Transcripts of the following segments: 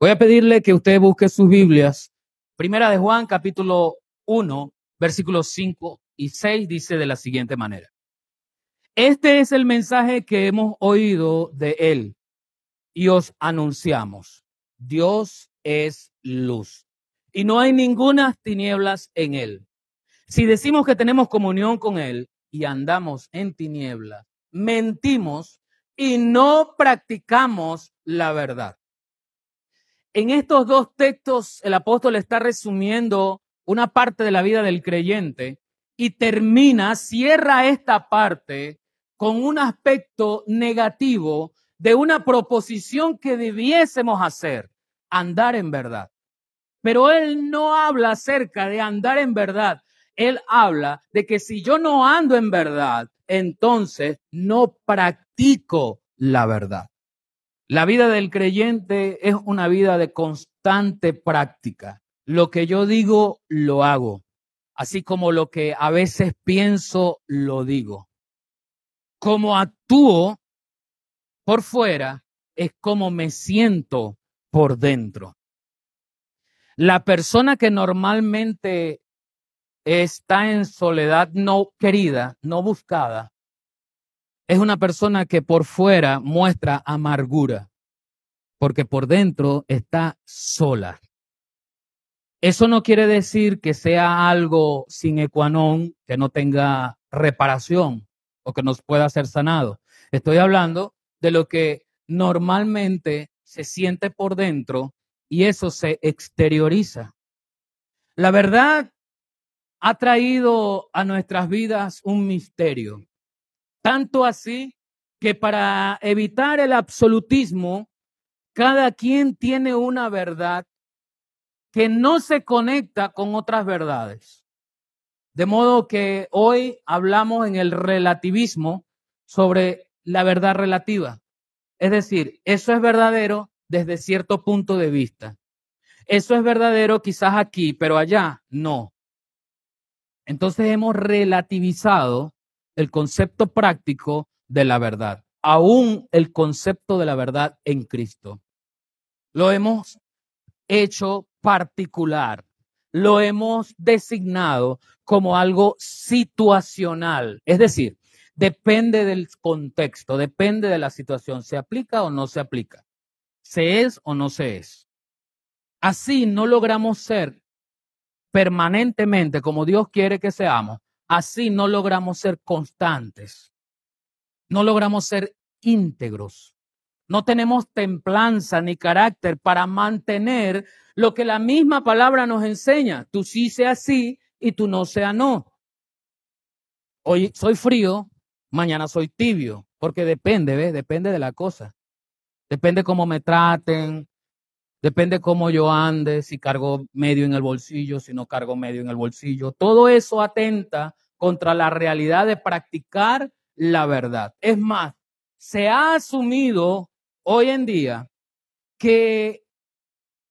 Voy a pedirle que usted busque sus Biblias. Primera de Juan, capítulo 1, versículos 5 y 6, dice de la siguiente manera. Este es el mensaje que hemos oído de él y os anunciamos. Dios es luz y no hay ninguna tinieblas en él. Si decimos que tenemos comunión con él y andamos en tinieblas, mentimos y no practicamos la verdad. En estos dos textos el apóstol está resumiendo una parte de la vida del creyente y termina, cierra esta parte con un aspecto negativo de una proposición que debiésemos hacer, andar en verdad. Pero él no habla acerca de andar en verdad. Él habla de que si yo no ando en verdad, entonces no practico la verdad. La vida del creyente es una vida de constante práctica. Lo que yo digo, lo hago. Así como lo que a veces pienso, lo digo. Como actúo por fuera, es como me siento por dentro. La persona que normalmente está en soledad no querida, no buscada, es una persona que por fuera muestra amargura, porque por dentro está sola. Eso no quiere decir que sea algo sin ecuanón, que no tenga reparación o que nos pueda ser sanado. Estoy hablando de lo que normalmente se siente por dentro y eso se exterioriza. La verdad ha traído a nuestras vidas un misterio, tanto así que para evitar el absolutismo, cada quien tiene una verdad que no se conecta con otras verdades. De modo que hoy hablamos en el relativismo sobre la verdad relativa. Es decir, eso es verdadero desde cierto punto de vista. Eso es verdadero quizás aquí, pero allá no. Entonces hemos relativizado el concepto práctico de la verdad, aún el concepto de la verdad en Cristo. Lo hemos hecho particular, lo hemos designado como algo situacional, es decir, depende del contexto, depende de la situación, se aplica o no se aplica se es o no se es. Así no logramos ser permanentemente como Dios quiere que seamos. Así no logramos ser constantes. No logramos ser íntegros. No tenemos templanza ni carácter para mantener lo que la misma palabra nos enseña. Tú sí sea sí y tú no sea no. Hoy soy frío, mañana soy tibio, porque depende, ¿ves? Depende de la cosa. Depende cómo me traten, depende cómo yo ande, si cargo medio en el bolsillo, si no cargo medio en el bolsillo. Todo eso atenta contra la realidad de practicar la verdad. Es más, se ha asumido hoy en día que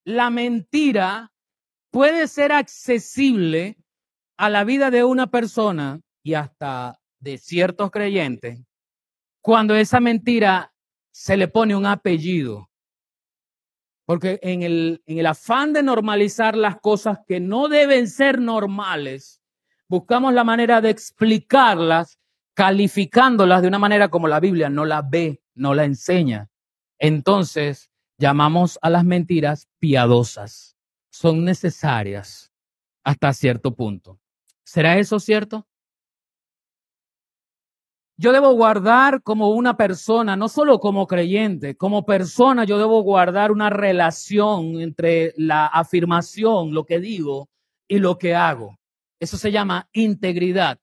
la mentira puede ser accesible a la vida de una persona y hasta de ciertos creyentes cuando esa mentira se le pone un apellido. Porque en el, afán de normalizar las cosas que no deben ser normales, buscamos la manera de explicarlas, calificándolas de una manera como la Biblia no la ve, no la enseña. Entonces, llamamos a las mentiras piadosas. Son necesarias hasta cierto punto. ¿Será eso cierto? Yo debo guardar como una persona, no solo como creyente, como persona yo debo guardar una relación entre la afirmación, lo que digo y lo que hago. Eso se llama integridad.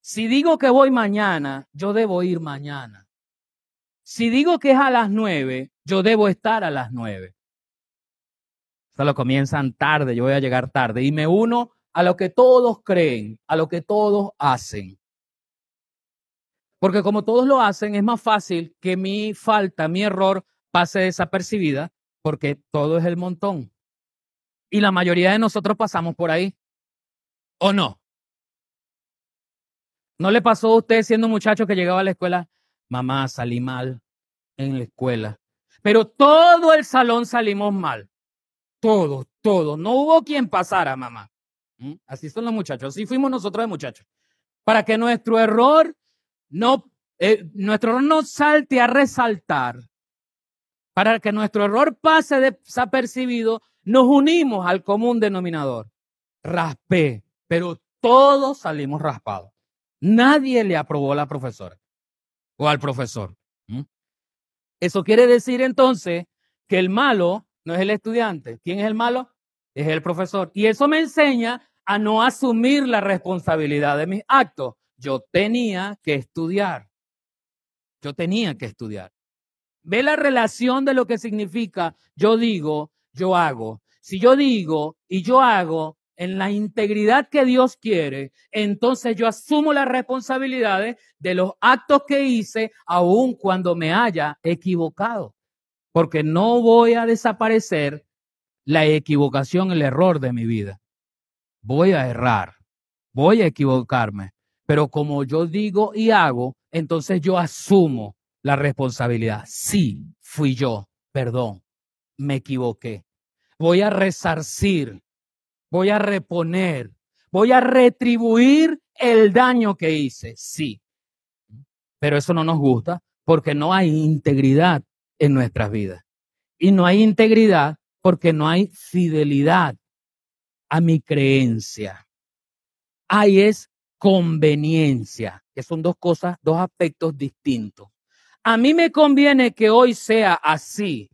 Si digo que voy mañana, yo debo ir mañana. Si digo que es a las nueve, yo debo estar a las nueve. Solo comienzan tarde, yo voy a llegar tarde y me uno a lo que todos creen, a lo que todos hacen. Porque como todos lo hacen, es más fácil que mi falta, mi error pase desapercibida, porque todo es el montón. Y la mayoría de nosotros pasamos por ahí. ¿O no? ¿No le pasó a usted siendo un muchacho que llegaba a la escuela? Mamá, salí mal en la escuela. Pero todo el salón salimos mal. Todo, todo. No hubo quien pasara, mamá. ¿Mm? Así son los muchachos. Así fuimos nosotros de muchachos. Para que nuestro error no, eh, nuestro error no salte a resaltar. Para que nuestro error pase desapercibido, nos unimos al común denominador. Raspé, pero todos salimos raspados. Nadie le aprobó a la profesora o al profesor. Eso quiere decir entonces que el malo no es el estudiante. ¿Quién es el malo? Es el profesor. Y eso me enseña a no asumir la responsabilidad de mis actos. Yo tenía que estudiar. Yo tenía que estudiar. Ve la relación de lo que significa yo digo, yo hago. Si yo digo y yo hago, en la integridad que Dios quiere, entonces yo asumo las responsabilidades de los actos que hice, aun cuando me haya equivocado. Porque no voy a desaparecer la equivocación, el error de mi vida. Voy a errar, voy a equivocarme, pero como yo digo y hago, entonces yo asumo la responsabilidad. Sí, fui yo, perdón, me equivoqué. Voy a resarcir voy a reponer, voy a retribuir el daño que hice, sí. Pero eso no nos gusta porque no hay integridad en nuestras vidas. Y no hay integridad porque no hay fidelidad a mi creencia. Hay es conveniencia, que son dos cosas, dos aspectos distintos. A mí me conviene que hoy sea así.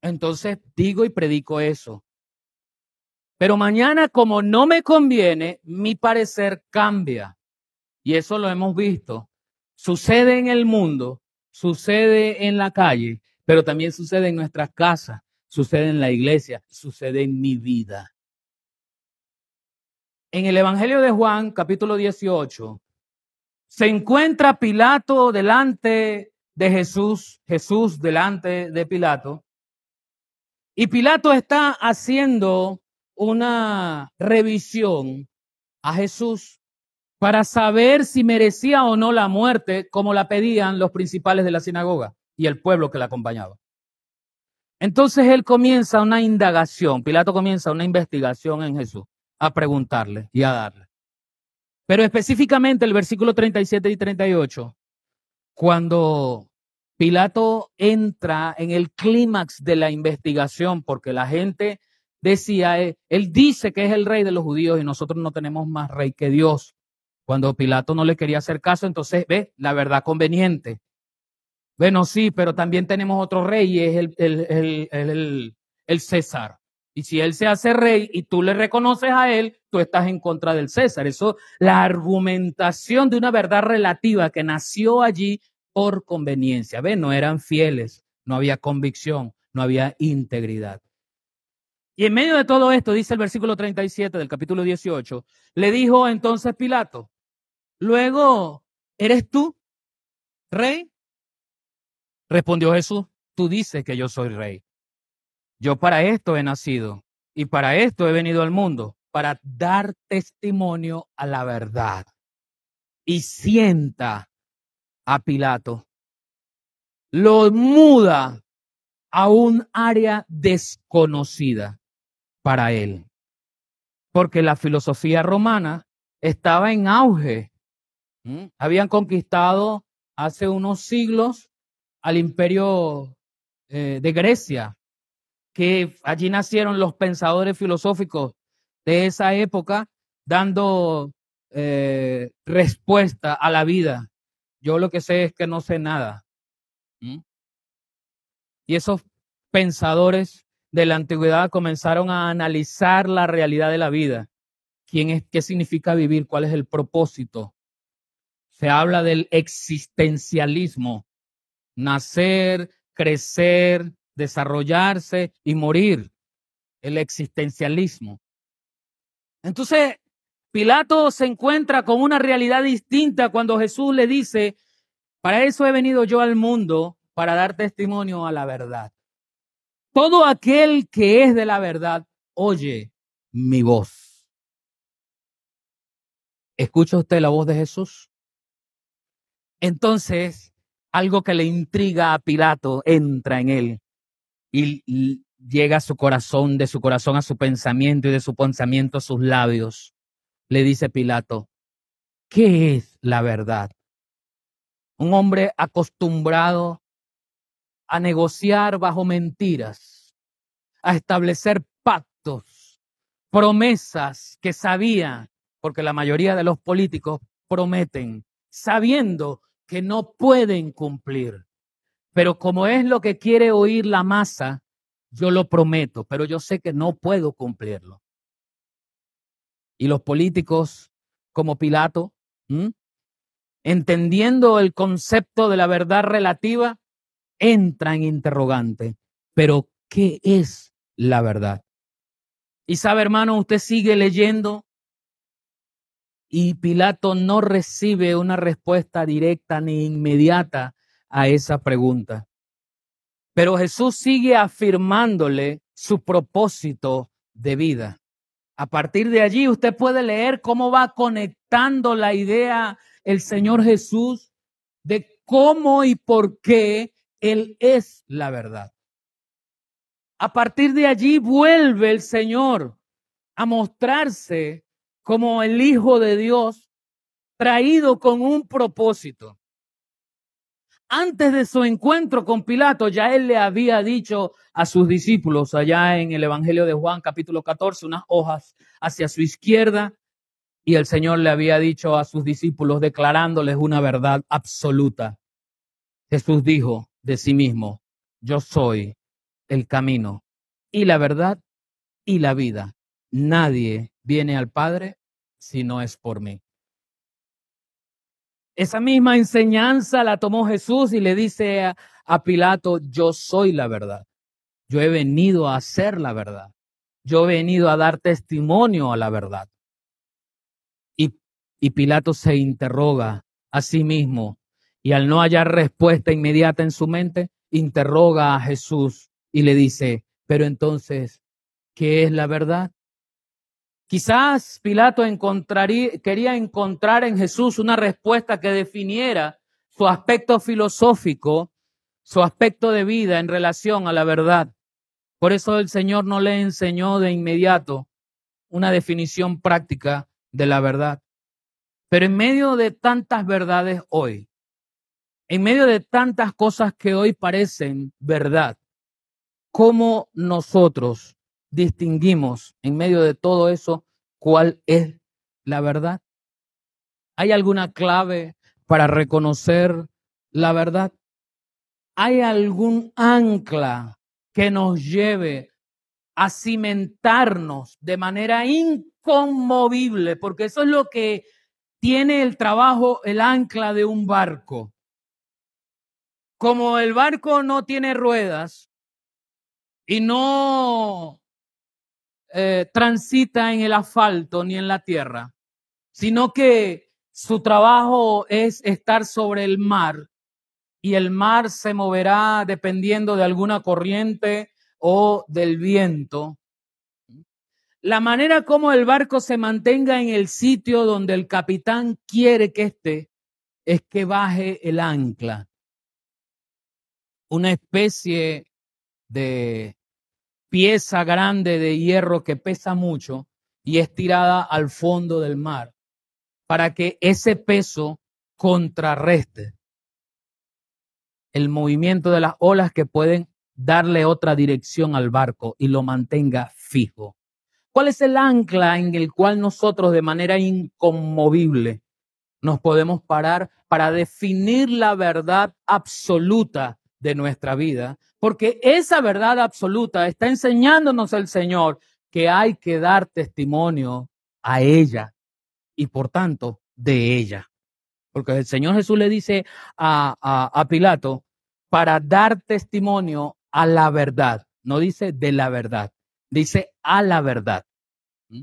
Entonces digo y predico eso. Pero mañana, como no me conviene, mi parecer cambia. Y eso lo hemos visto. Sucede en el mundo, sucede en la calle, pero también sucede en nuestras casas, sucede en la iglesia, sucede en mi vida. En el Evangelio de Juan, capítulo 18, se encuentra Pilato delante de Jesús, Jesús delante de Pilato, y Pilato está haciendo una revisión a Jesús para saber si merecía o no la muerte como la pedían los principales de la sinagoga y el pueblo que la acompañaba. Entonces él comienza una indagación, Pilato comienza una investigación en Jesús, a preguntarle y a darle. Pero específicamente el versículo 37 y 38, cuando Pilato entra en el clímax de la investigación, porque la gente decía, eh, él dice que es el rey de los judíos y nosotros no tenemos más rey que Dios. Cuando Pilato no le quería hacer caso, entonces ve la verdad conveniente. Bueno, sí, pero también tenemos otro rey y es el, el, el, el, César. Y si él se hace rey y tú le reconoces a él, tú estás en contra del César. Eso, la argumentación de una verdad relativa que nació allí por conveniencia. Ve, no eran fieles, no había convicción, no había integridad. Y en medio de todo esto, dice el versículo 37 del capítulo 18, le dijo entonces Pilato, luego, ¿eres tú rey? Respondió Jesús, tú dices que yo soy rey. Yo para esto he nacido y para esto he venido al mundo, para dar testimonio a la verdad. Y sienta a Pilato. Lo muda a un área desconocida para él. Porque la filosofía romana estaba en auge. Habían conquistado hace unos siglos al imperio eh, de Grecia, que allí nacieron los pensadores filosóficos de esa época, dando eh, respuesta a la vida. Yo lo que sé es que no sé nada. Y esos pensadores de la antigüedad comenzaron a analizar la realidad de la vida. ¿Quién es, ¿Qué significa vivir? ¿Cuál es el propósito? Se habla del existencialismo. Nacer, crecer, desarrollarse y morir. El existencialismo. Entonces, Pilato se encuentra con una realidad distinta cuando Jesús le dice, para eso he venido yo al mundo, para dar testimonio a la verdad. Todo aquel que es de la verdad oye mi voz. ¿Escucha usted la voz de Jesús? Entonces, algo que le intriga a Pilato entra en él y, llega a su corazón, de su corazón a su pensamiento y de su pensamiento a sus labios. Le dice Pilato, ¿qué es la verdad? Un hombre acostumbrado a negociar bajo mentiras, a establecer pactos, promesas que sabía, porque la mayoría de los políticos prometen, sabiendo que no pueden cumplir. Pero como es lo que quiere oír la masa, yo lo prometo, pero yo sé que no puedo cumplirlo. Y los políticos como Pilato, entendiendo el concepto de la verdad relativa, entran en interrogante. Pero, ¿qué es la verdad? Y sabe, hermano, usted sigue leyendo y Pilato no recibe una respuesta directa ni inmediata a esa pregunta. Pero Jesús sigue afirmándole su propósito de vida. A partir de allí usted puede leer cómo va conectando la idea el Señor Jesús de cómo y por qué Él es la verdad. A partir de allí vuelve el Señor a mostrarse como el Hijo de Dios traído con un propósito. Antes de su encuentro con Pilato, ya él le había dicho a sus discípulos allá en el Evangelio de Juan capítulo 14, unas hojas hacia su izquierda, y el Señor le había dicho a sus discípulos declarándoles una verdad absoluta. Jesús dijo de sí mismo, yo soy el camino y la verdad y la vida. Nadie viene al Padre si no es por mí. Esa misma enseñanza la tomó Jesús y le dice a, Pilato, yo soy la verdad. Yo he venido a hacer la verdad. Yo he venido a dar testimonio a la verdad. Y, y Pilato se interroga a sí mismo y al no hallar respuesta inmediata en su mente, interroga a Jesús y le dice, pero entonces, ¿qué es la verdad? Quizás Pilato quería encontrar en Jesús una respuesta que definiera su aspecto filosófico, su aspecto de vida en relación a la verdad. Por eso el Señor no le enseñó de inmediato una definición práctica de la verdad. Pero en medio de tantas verdades hoy, en medio de tantas cosas que hoy parecen verdad, ¿cómo nosotros distinguimos en medio de todo eso cuál es la verdad? ¿Hay alguna clave para reconocer la verdad? ¿Hay algún ancla que nos lleve a cimentarnos de manera inconmovible? Porque eso es lo que tiene el trabajo, el ancla de un barco. Como el barco no tiene ruedas y no eh, transita en el asfalto ni en la tierra, sino que su trabajo es estar sobre el mar y el mar se moverá dependiendo de alguna corriente o del viento. La manera como el barco se mantenga en el sitio donde el capitán quiere que esté es que baje el ancla. Una especie de pieza grande de hierro que pesa mucho y es tirada al fondo del mar para que ese peso contrarreste el movimiento de las olas que pueden darle otra dirección al barco y lo mantenga fijo. ¿Cuál es el ancla en el cual nosotros de manera inconmovible nos podemos parar para definir la verdad absoluta de nuestra vida, porque esa verdad absoluta está enseñándonos el Señor que hay que dar testimonio a ella y por tanto de ella. Porque el Señor Jesús le dice a, a, Pilato para dar testimonio a la verdad. No dice de la verdad, dice a la verdad. ¿Mm?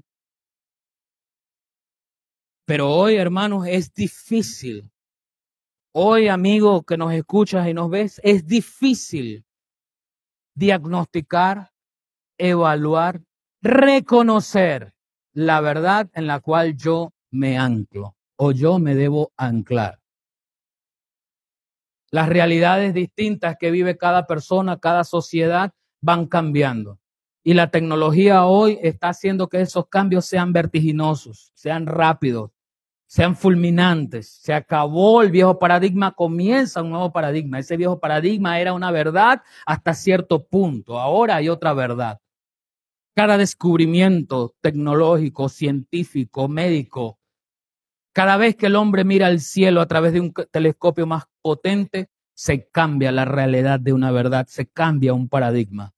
Pero hoy, hermanos, es difícil Hoy, amigo que nos escuchas y nos ves, es difícil diagnosticar, evaluar, reconocer la verdad en la cual yo me anclo o yo me debo anclar. Las realidades distintas que vive cada persona, cada sociedad, van cambiando. Y la tecnología hoy está haciendo que esos cambios sean vertiginosos, sean rápidos, sean fulminantes. Se acabó el viejo paradigma, comienza un nuevo paradigma. Ese viejo paradigma era una verdad hasta cierto punto. Ahora hay otra verdad. Cada descubrimiento tecnológico, científico, médico, cada vez que el hombre mira al cielo a través de un telescopio más potente, se cambia la realidad de una verdad, se cambia un paradigma.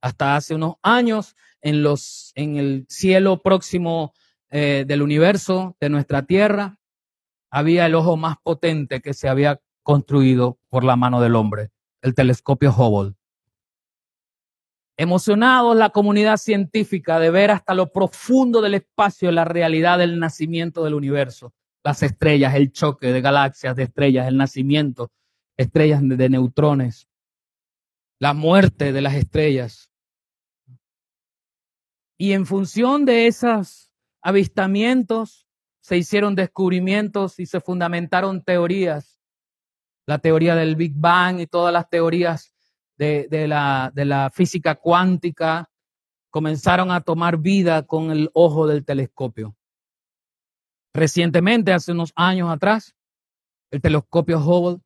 Hasta hace unos años, en, los, en el cielo próximo eh, del universo, de nuestra Tierra, había el ojo más potente que se había construido por la mano del hombre, el telescopio Hubble. Emocionados la comunidad científica de ver hasta lo profundo del espacio la realidad del nacimiento del universo, las estrellas, el choque de galaxias, de estrellas, el nacimiento, estrellas de neutrones, la muerte de las estrellas. Y en función de esos avistamientos se hicieron descubrimientos y se fundamentaron teorías. La teoría del Big Bang y todas las teorías de, la, de la física cuántica comenzaron a tomar vida con el ojo del telescopio. Recientemente, hace unos años atrás, el telescopio Hubble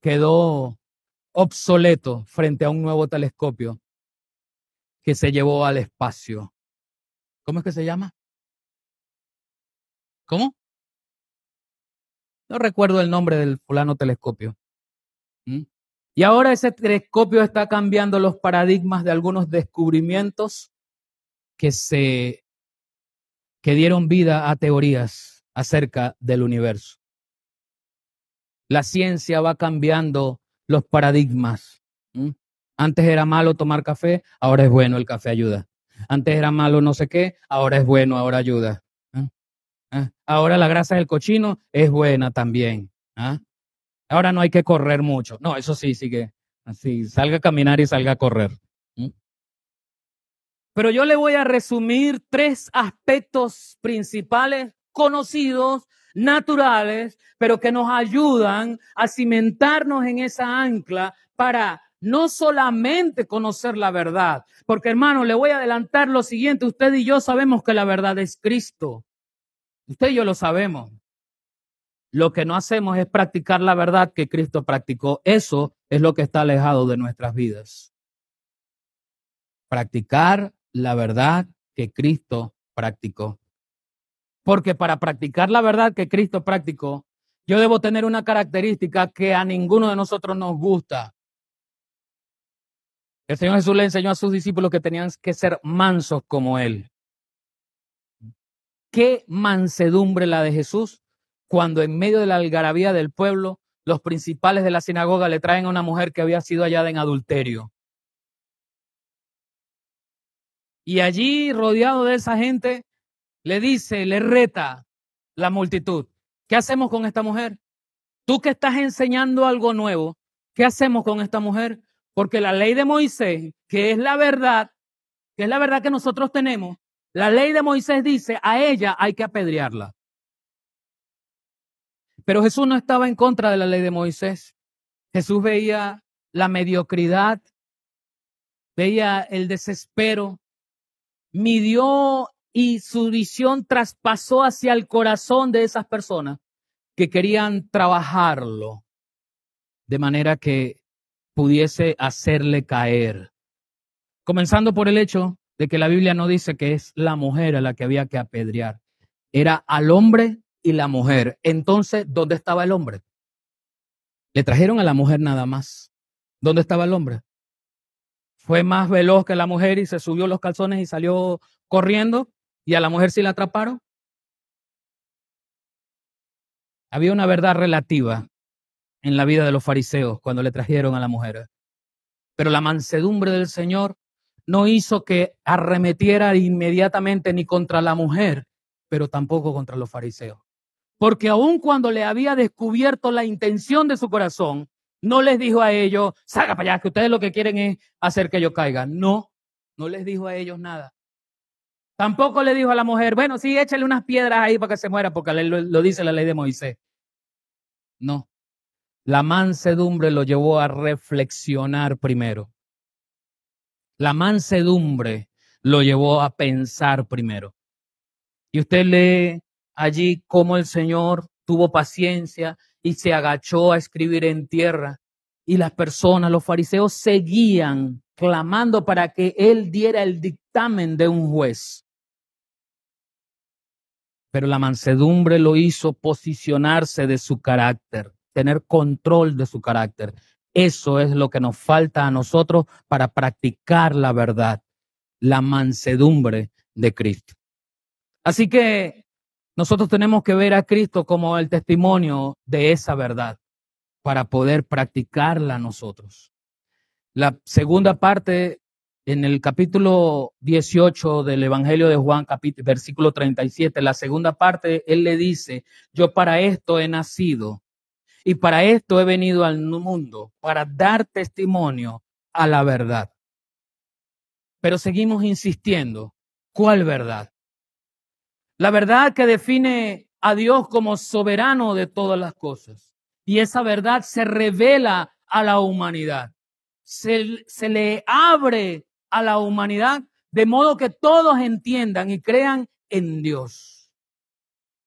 quedó obsoleto frente a un nuevo telescopio que se llevó al espacio. ¿Cómo es que se llama? ¿Cómo? No recuerdo el nombre del fulano telescopio. ¿Mm? Y ahora ese telescopio está cambiando los paradigmas de algunos descubrimientos que se que dieron vida a teorías acerca del universo. La ciencia va cambiando los paradigmas. Antes era malo tomar café, ahora es bueno, el café ayuda. Antes era malo no sé qué, ahora es bueno, ahora ayuda. ¿Ah? ¿Ah? Ahora la grasa del cochino es buena también. ¿Ah? Ahora no hay que correr mucho. No, eso sí, que así, salga a caminar y salga a correr. Pero yo le voy a resumir tres aspectos principales conocidos, naturales, pero que nos ayudan a cimentarnos en esa ancla para no solamente conocer la verdad, porque hermano, le voy a adelantar lo siguiente, usted y yo sabemos que la verdad es Cristo. Usted y yo lo sabemos. Lo que no hacemos es practicar la verdad que Cristo practicó. Eso es lo que está alejado de nuestras vidas. Practicar la verdad que Cristo practicó. Porque para practicar la verdad que Cristo practicó, yo debo tener una característica que a ninguno de nosotros nos gusta. El Señor Jesús le enseñó a sus discípulos que tenían que ser mansos como Él. Qué mansedumbre la de Jesús cuando en medio de la algarabía del pueblo los principales de la sinagoga le traen a una mujer que había sido hallada en adulterio. Y allí, rodeado de esa gente, le dice, le reta la multitud. ¿Qué hacemos con esta mujer? Tú que estás enseñando algo nuevo, ¿qué hacemos con esta mujer? Porque la ley de Moisés, que es la verdad, que es la verdad que nosotros tenemos, la ley de Moisés dice, a ella hay que apedrearla. Pero Jesús no estaba en contra de la ley de Moisés. Jesús veía la mediocridad, veía el desespero, midió y su visión traspasó hacia el corazón de esas personas que querían trabajarlo de manera que pudiese hacerle caer. Comenzando por el hecho de que la Biblia no dice que es la mujer a la que había que apedrear, era al hombre y la mujer. Entonces, ¿dónde estaba el hombre? Le trajeron a la mujer nada más. ¿Dónde estaba el hombre? Fue más veloz que la mujer y se subió los calzones y salió corriendo y a la mujer sí la atraparon. Había una verdad relativa en la vida de los fariseos cuando le trajeron a la mujer. Pero la mansedumbre del Señor no hizo que arremetiera inmediatamente ni contra la mujer, pero tampoco contra los fariseos. Porque aun cuando le había descubierto la intención de su corazón, no les dijo a ellos, salga para allá, que ustedes lo que quieren es hacer que yo caiga. No, no les dijo a ellos nada. Tampoco le dijo a la mujer, bueno, sí, échale unas piedras ahí para que se muera, porque lo, lo dice la ley de Moisés. No. La mansedumbre lo llevó a reflexionar primero. La mansedumbre lo llevó a pensar primero. Y usted lee allí cómo el Señor tuvo paciencia y se agachó a escribir en tierra. Y las personas, los fariseos, seguían clamando para que él diera el dictamen de un juez. Pero la mansedumbre lo hizo posicionarse de su carácter, tener control de su carácter. Eso es lo que nos falta a nosotros para practicar la verdad, la mansedumbre de Cristo. Así que nosotros tenemos que ver a Cristo como el testimonio de esa verdad para poder practicarla nosotros. La segunda parte en el capítulo 18 del Evangelio de Juan, versículo 37, la segunda parte, él le dice, yo para esto he nacido y para esto he venido al mundo, para dar testimonio a la verdad. Pero seguimos insistiendo, ¿cuál verdad? La verdad que define a Dios como soberano de todas las cosas. Y esa verdad se revela a la humanidad. Se, se le abre a la humanidad de modo que todos entiendan y crean en Dios.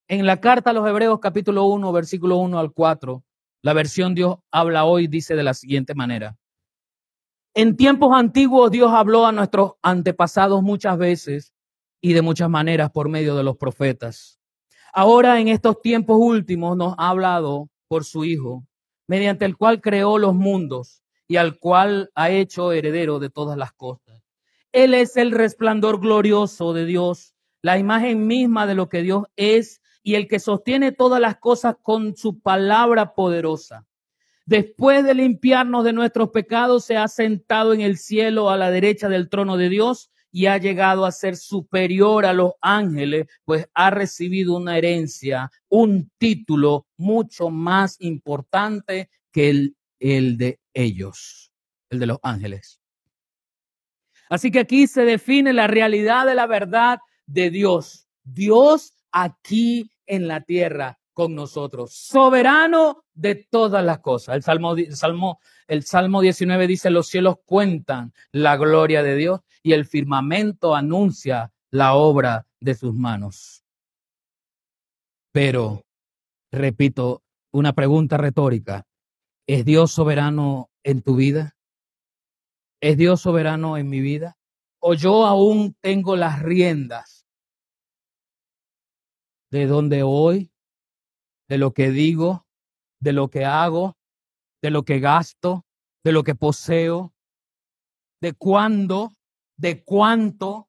En la carta a los Hebreos capítulo 1, versículo 1 al 4, la versión Dios habla hoy dice de la siguiente manera. En tiempos antiguos Dios habló a nuestros antepasados muchas veces y de muchas maneras por medio de los profetas. Ahora en estos tiempos últimos nos ha hablado por su Hijo, mediante el cual creó los mundos y al cual ha hecho heredero de todas las cosas. Él es el resplandor glorioso de Dios, la imagen misma de lo que Dios es y el que sostiene todas las cosas con su palabra poderosa. Después de limpiarnos de nuestros pecados, se ha sentado en el cielo a la derecha del trono de Dios y ha llegado a ser superior a los ángeles, pues ha recibido una herencia, un título mucho más importante que el, el de ellos, el de los ángeles. Así que aquí se define la realidad de la verdad de Dios. Dios aquí en la tierra con nosotros, soberano de todas las cosas. El Salmo, el Salmo, el Salmo 19 dice, los cielos cuentan la gloria de Dios y el firmamento anuncia la obra de sus manos. Pero, repito, una pregunta retórica. ¿Es Dios soberano en tu vida? ¿Es Dios soberano en mi vida? ¿O yo aún tengo las riendas de donde hoy, de lo que digo, de lo que hago, de lo que gasto, de lo que poseo, de cuándo, de cuánto?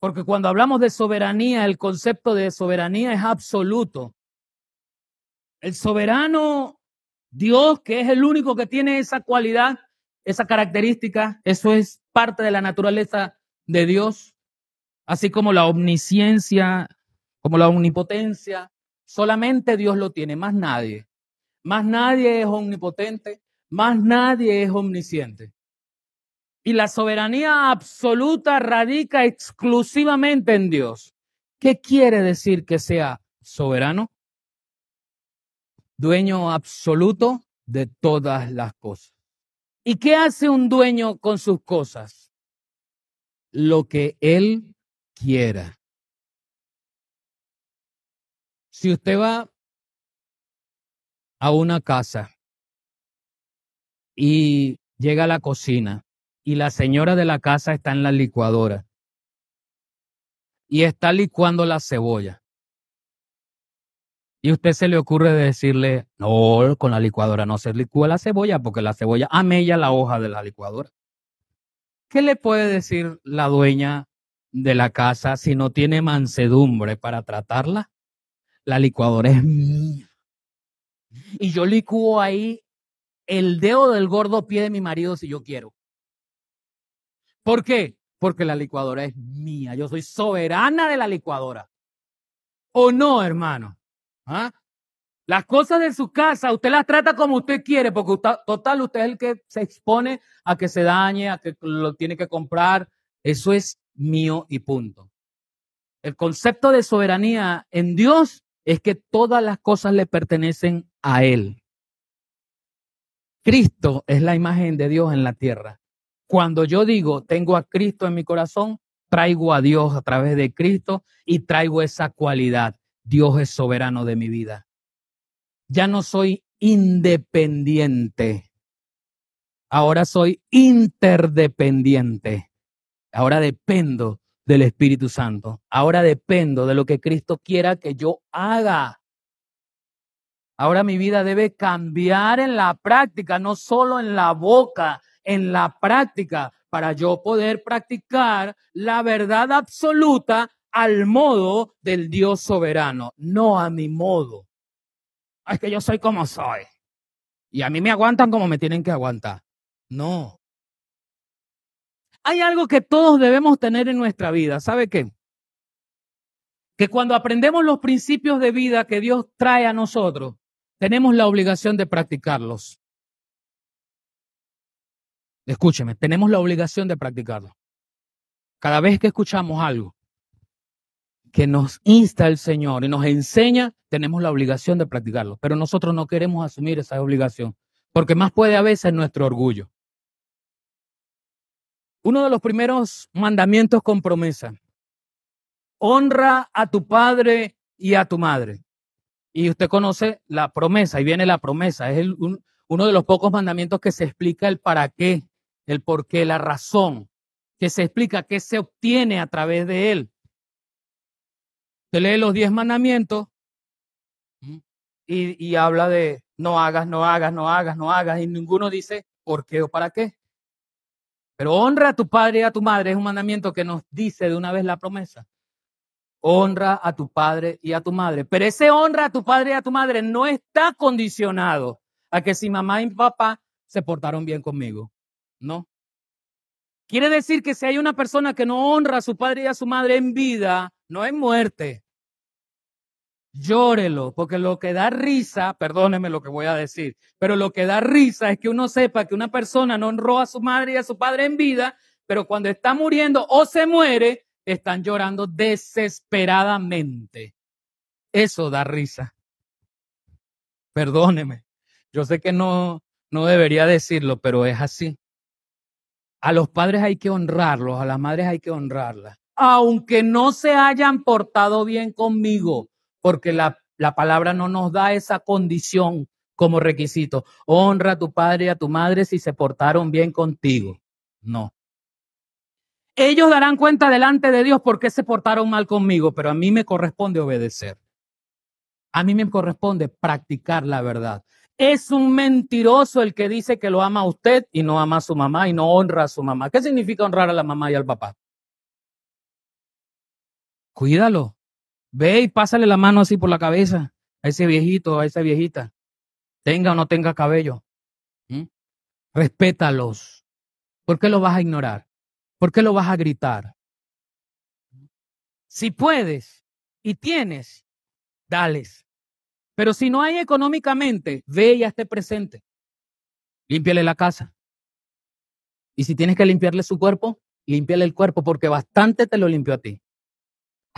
Porque cuando hablamos de soberanía, el concepto de soberanía es absoluto. El soberano Dios, que es el único que tiene esa cualidad, esa característica, eso es parte de la naturaleza de Dios, así como la omnisciencia, como la omnipotencia, solamente Dios lo tiene, más nadie. Más nadie es omnipotente, más nadie es omnisciente. Y la soberanía absoluta radica exclusivamente en Dios. ¿Qué quiere decir que sea soberano? dueño absoluto de todas las cosas. ¿Y qué hace un dueño con sus cosas? Lo que él quiera. Si usted va a una casa y llega a la cocina y la señora de la casa está en la licuadora y está licuando la cebolla y usted se le ocurre decirle, no, con la licuadora no se licúa la cebolla porque la cebolla amella la hoja de la licuadora. ¿Qué le puede decir la dueña de la casa si no tiene mansedumbre para tratarla? La licuadora es mía. Y yo licúo ahí el dedo del gordo pie de mi marido si yo quiero. ¿Por qué? Porque la licuadora es mía. Yo soy soberana de la licuadora. ¿O no, hermano? ¿Ah? Las cosas de su casa, usted las trata como usted quiere, porque total, usted es el que se expone a que se dañe, a que lo tiene que comprar. Eso es mío y punto. El concepto de soberanía en Dios es que todas las cosas le pertenecen a Él. Cristo es la imagen de Dios en la tierra. Cuando yo digo, tengo a Cristo en mi corazón, traigo a Dios a través de Cristo y traigo esa cualidad. Dios es soberano de mi vida. Ya no soy independiente. Ahora soy interdependiente. Ahora dependo del Espíritu Santo. Ahora dependo de lo que Cristo quiera que yo haga. Ahora mi vida debe cambiar en la práctica, no solo en la boca, en la práctica, para yo poder practicar la verdad absoluta al modo del Dios soberano, no a mi modo. Es que yo soy como soy. Y a mí me aguantan como me tienen que aguantar. No. Hay algo que todos debemos tener en nuestra vida. ¿Sabe qué? Que cuando aprendemos los principios de vida que Dios trae a nosotros, tenemos la obligación de practicarlos. Escúcheme, tenemos la obligación de practicarlo. Cada vez que escuchamos algo que nos insta el Señor y nos enseña, tenemos la obligación de practicarlo. Pero nosotros no queremos asumir esa obligación, porque más puede a veces nuestro orgullo. Uno de los primeros mandamientos con promesa. Honra a tu padre y a tu madre. Y usted conoce la promesa, y viene la promesa. Es uno de los pocos mandamientos que se explica el para qué el por qué, la razón, que se explica qué se obtiene a través de él. Se lee los diez mandamientos y habla de no hagas, no hagas, no hagas, no hagas, y ninguno dice por qué o para qué. Pero honra a tu padre y a tu madre es un mandamiento que nos dice de una vez la promesa. Honra a tu padre y a tu madre. Pero ese honra a tu padre y a tu madre no está condicionado a que si mamá y papá se portaron bien conmigo. No. Quiere decir que si hay una persona que no honra a su padre y a su madre en vida, no en muerte, llórelo, porque lo que da risa, perdóneme lo que voy a decir, pero lo que da risa es que uno sepa que una persona no honró a su madre y a su padre en vida, pero cuando está muriendo o se muere, están llorando desesperadamente. Eso da risa. Perdóneme. Yo sé que no, no debería decirlo, pero es así. A los padres hay que honrarlos, a las madres hay que honrarlas, aunque no se hayan portado bien conmigo, porque la, la palabra no nos da esa condición como requisito. Honra a tu padre y a tu madre si se portaron bien contigo. No. Ellos darán cuenta delante de Dios por qué se portaron mal conmigo, pero a mí me corresponde obedecer. A mí me corresponde practicar la verdad. Es un mentiroso el que dice que lo ama a usted y no ama a su mamá y no honra a su mamá. ¿Qué significa honrar a la mamá y al papá? Cuídalo. Ve y pásale la mano así por la cabeza a ese viejito, a esa viejita. Tenga o no tenga cabello. Respétalos. ¿Por qué lo vas a ignorar? ¿Por qué lo vas a gritar? Si puedes y tienes, dales. Pero si no hay económicamente, ve y esté presente. Límpiale la casa. Y si tienes que limpiarle su cuerpo, límpiale el cuerpo porque bastante te lo limpió a ti.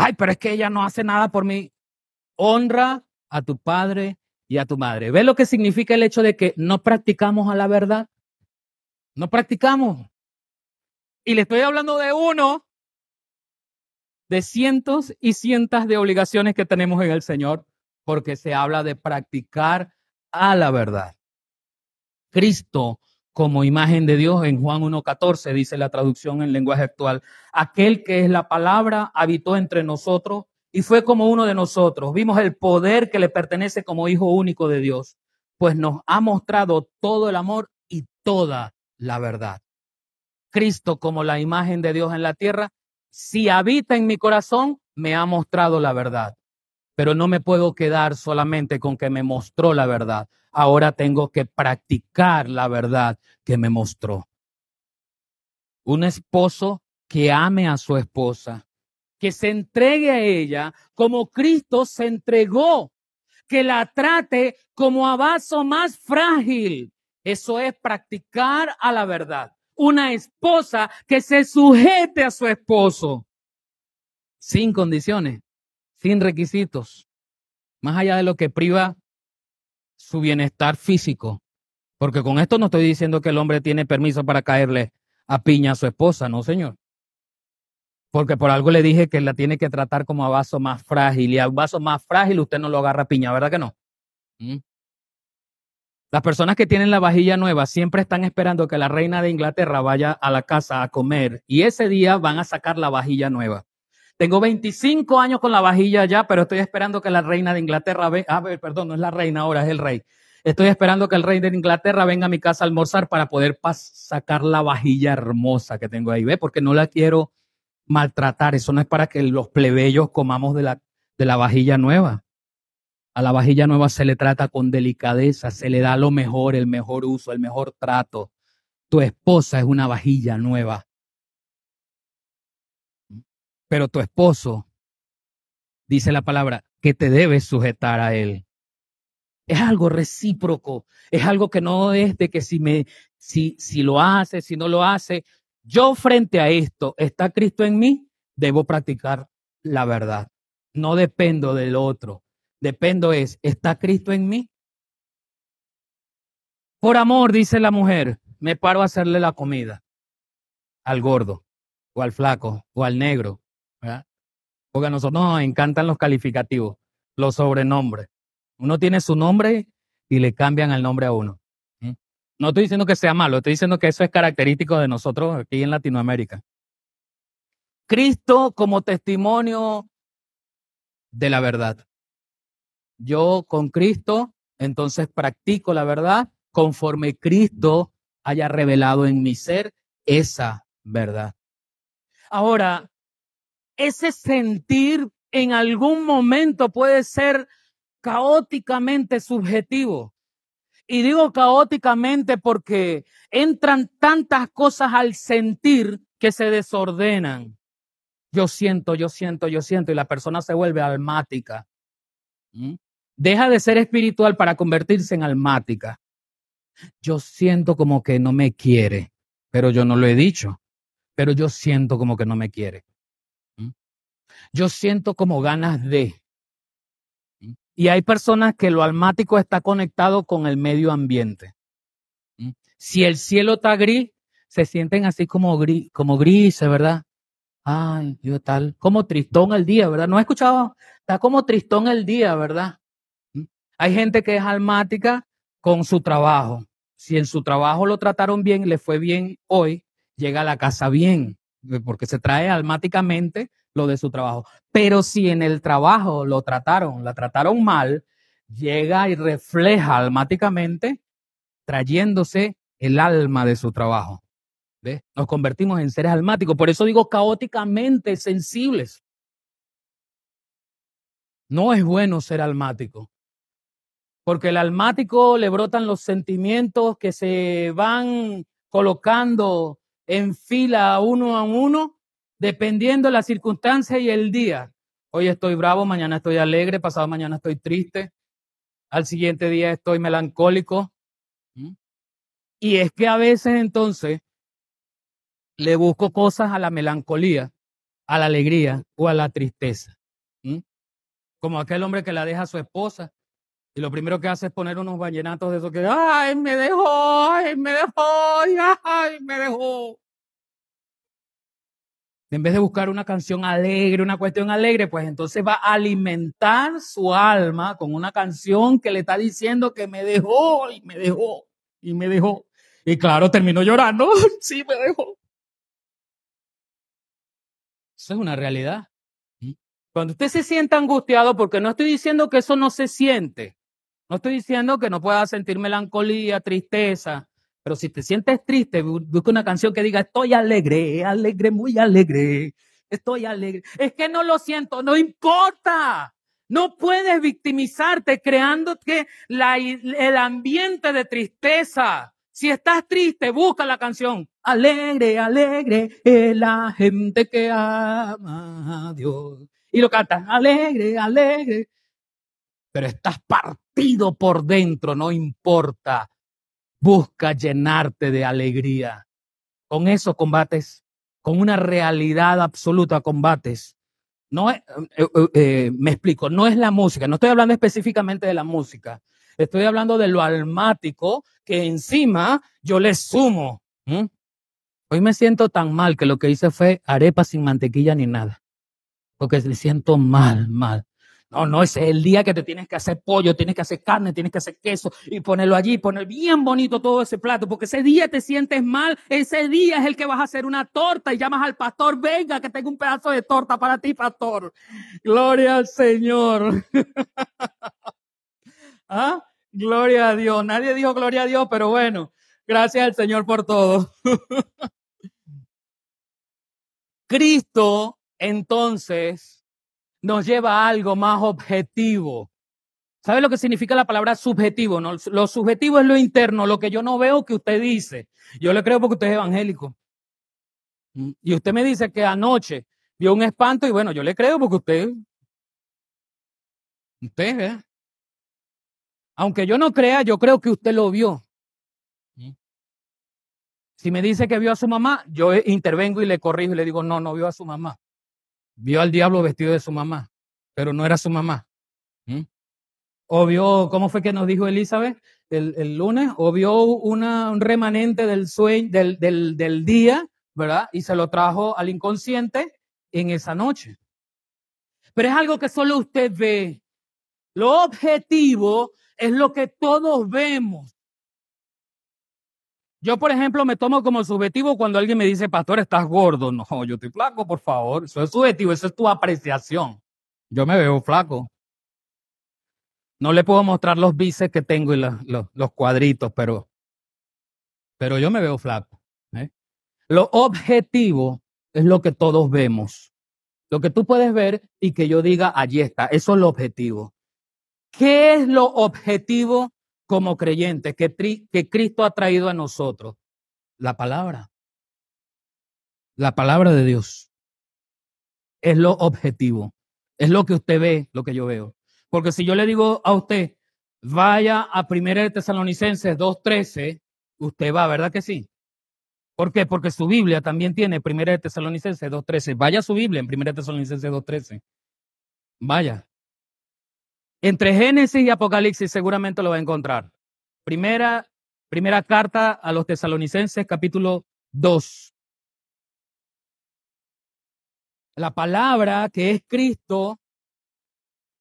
Ay, pero es que ella no hace nada por mí. Honra a tu padre y a tu madre. ¿Ve lo que significa el hecho de que no practicamos a la verdad? No practicamos. Y le estoy hablando de uno de cientos y cientos de obligaciones que tenemos en el Señor porque se habla de practicar a la verdad. Cristo como imagen de Dios en Juan 1.14, dice la traducción en lenguaje actual, aquel que es la palabra habitó entre nosotros y fue como uno de nosotros. Vimos el poder que le pertenece como hijo único de Dios, pues nos ha mostrado todo el amor y toda la verdad. Cristo como la imagen de Dios en la tierra, si habita en mi corazón, me ha mostrado la verdad pero no me puedo quedar solamente con que me mostró la verdad. Ahora tengo que practicar la verdad que me mostró. Un esposo que ame a su esposa, que se entregue a ella como Cristo se entregó, que la trate como a vaso más frágil. Eso es practicar a la verdad. Una esposa que se sujete a su esposo sin condiciones sin requisitos, más allá de lo que priva su bienestar físico, Porque con esto no estoy diciendo que el hombre tiene permiso para caerle a piña a su esposa, no, señor. Porque por algo le dije que la tiene que tratar como a vaso más frágil. Y a vaso más frágil usted no lo agarra a piña, ¿verdad que no? ¿Mm? Las personas que tienen la vajilla nueva siempre están esperando que la reina de Inglaterra vaya a la casa a comer y ese día van a sacar la vajilla nueva. Tengo 25 años con la vajilla ya, pero estoy esperando que la reina de Inglaterra venga, ah, perdón, no es la reina ahora, es el rey. Estoy esperando que el rey de Inglaterra venga a mi casa a almorzar para poder sacar la vajilla hermosa que tengo ahí, ¿ve? Porque no la quiero maltratar. Eso no es para que los plebeyos comamos de la, de la vajilla nueva. A la vajilla nueva se le trata con delicadeza, se le da lo mejor, el mejor uso, el mejor trato. Tu esposa es una vajilla nueva. Pero tu esposo, dice la palabra, que te debes sujetar a él. Es algo recíproco, es algo que no es de que si me, si, si lo hace, si no lo hace, yo frente a esto, ¿está Cristo en mí? Debo practicar la verdad. No dependo del otro. Dependo es, ¿está Cristo en mí? Por amor, dice la mujer, me paro a hacerle la comida al gordo o al flaco o al negro. Porque a nosotros nos encantan los calificativos, los sobrenombres. Uno tiene su nombre y le cambian el nombre a uno. No estoy diciendo que sea malo, estoy diciendo que eso es característico de nosotros aquí en Latinoamérica. Cristo como testimonio de la verdad. Yo con Cristo, entonces practico la verdad conforme Cristo haya revelado en mi ser esa verdad. Ahora, ese sentir en algún momento puede ser caóticamente subjetivo. Y digo caóticamente porque entran tantas cosas al sentir que se desordenan. Yo siento, yo siento, yo siento, y la persona se vuelve almática. ¿Mm? Deja de ser espiritual para convertirse en almática. Yo siento como que no me quiere, pero yo no lo he dicho, pero yo siento como que no me quiere. ¿Mm? Yo siento como ganas de. Y hay personas que lo almático está conectado con el medio ambiente. ¿Mm? Si el cielo está gris, se sienten así como gris, como grises, ¿verdad? Ay, yo tal, como tristón el día, ¿verdad? No he escuchado, está como tristón el día, ¿verdad? ¿Mm? Hay gente que es almática con su trabajo. Si en su trabajo lo trataron bien, le fue bien hoy, llega a la casa bien, porque se trae almáticamente lo de su trabajo. Pero si en el trabajo lo trataron, la trataron mal, llega y refleja almáticamente trayéndose el alma de su trabajo. Nos convertimos en seres almáticos. Por eso digo caóticamente sensibles. No es bueno ser almático. Porque el almático le brotan los sentimientos que se van colocando en fila uno a uno dependiendo de la circunstancia y el día. Hoy estoy bravo, mañana estoy alegre, pasado mañana estoy triste, al siguiente día estoy melancólico. ¿Mm? Y es que a veces entonces le busco cosas a la melancolía, a la alegría o a la tristeza. ¿Mm? Como aquel hombre que la deja a su esposa y lo primero que hace es poner unos vallenatos de eso que, ay, me dejó, ay, me dejó, ay, me dejó. En vez de buscar una canción alegre, una cuestión alegre, pues entonces va a alimentar su alma con una canción que le está diciendo que me dejó y me dejó y me dejó. Y claro, terminó llorando. sí, me dejó. Eso es una realidad. Cuando usted se sienta angustiado, porque no estoy diciendo que eso no se siente, no estoy diciendo que no pueda sentir melancolía, tristeza, pero si te sientes triste, busca una canción que diga, estoy alegre, alegre, muy alegre, estoy alegre. Es que no lo siento, no importa. No puedes victimizarte creando que la, el ambiente de tristeza. Si estás triste, busca la canción. Alegre, alegre, es la gente que ama a Dios. Y lo cantas, alegre, alegre. Pero estás partido por dentro, no importa busca llenarte de alegría. Con eso combates, con una realidad absoluta combates. No eh, eh, eh, me explico, no es la música, no estoy hablando específicamente de la música, Estoy hablando de lo almático que encima yo le sumo. Hoy me siento tan mal que lo que hice fue arepa sin mantequilla ni nada. Porque me siento mal, mal. No, no, ese es el día que te tienes que hacer pollo, tienes que hacer carne, tienes que hacer queso y ponerlo allí, poner bien bonito todo ese plato, porque ese día te sientes mal, ese día es el que vas a hacer una torta y llamas al pastor, venga, que tengo un pedazo de torta para ti, pastor. Gloria al Señor. ¿Ah? Gloria a Dios. Nadie dijo gloria a Dios, pero bueno, gracias al Señor por todo. Cristo, entonces, nos lleva a algo más objetivo. ¿Sabe lo que significa la palabra subjetivo? No? Lo subjetivo es lo interno, lo que yo no veo que usted dice. Yo le creo porque usted es evangélico. Y usted me dice que anoche vio un espanto y bueno, yo le creo porque usted, usted, ¿eh? Aunque yo no crea, yo creo que usted lo vio. Si me dice que vio a su mamá, yo intervengo y le corrijo y le digo, no, no vio a su mamá vio al diablo vestido de su mamá, pero no era su mamá. O vio, ¿cómo fue que nos dijo Elizabeth el, lunes? O vio un remanente del sueño, del, del día, ¿verdad? Y se lo trajo al inconsciente en esa noche. Pero es algo que solo usted ve. Lo objetivo es lo que todos vemos. Yo, por ejemplo, me tomo como subjetivo cuando alguien me dice, pastor, estás gordo. No, yo estoy flaco, por favor. Eso es subjetivo, eso es tu apreciación. Yo me veo flaco. No le puedo mostrar los bíceps que tengo y los, cuadritos, pero, pero yo me veo flaco. ¿eh? Lo objetivo es lo que todos vemos. Lo que tú puedes ver y que yo diga, allí está. Eso es lo objetivo. ¿Qué es lo objetivo como creyentes que, Cristo ha traído a nosotros? La palabra. La palabra de Dios. Es lo objetivo. Es lo que usted ve, lo que yo veo. Porque si yo le digo a usted, vaya a 1 de Tesalonicenses 2.13, usted va, ¿verdad que sí? ¿Por qué? Porque su Biblia también tiene 1 de Tesalonicenses 2.13. Vaya a su Biblia en 1 de Tesalonicenses 2.13. Vaya. Entre Génesis y Apocalipsis seguramente lo va a encontrar. Primera, primera carta a los tesalonicenses, capítulo 2. La palabra que es Cristo,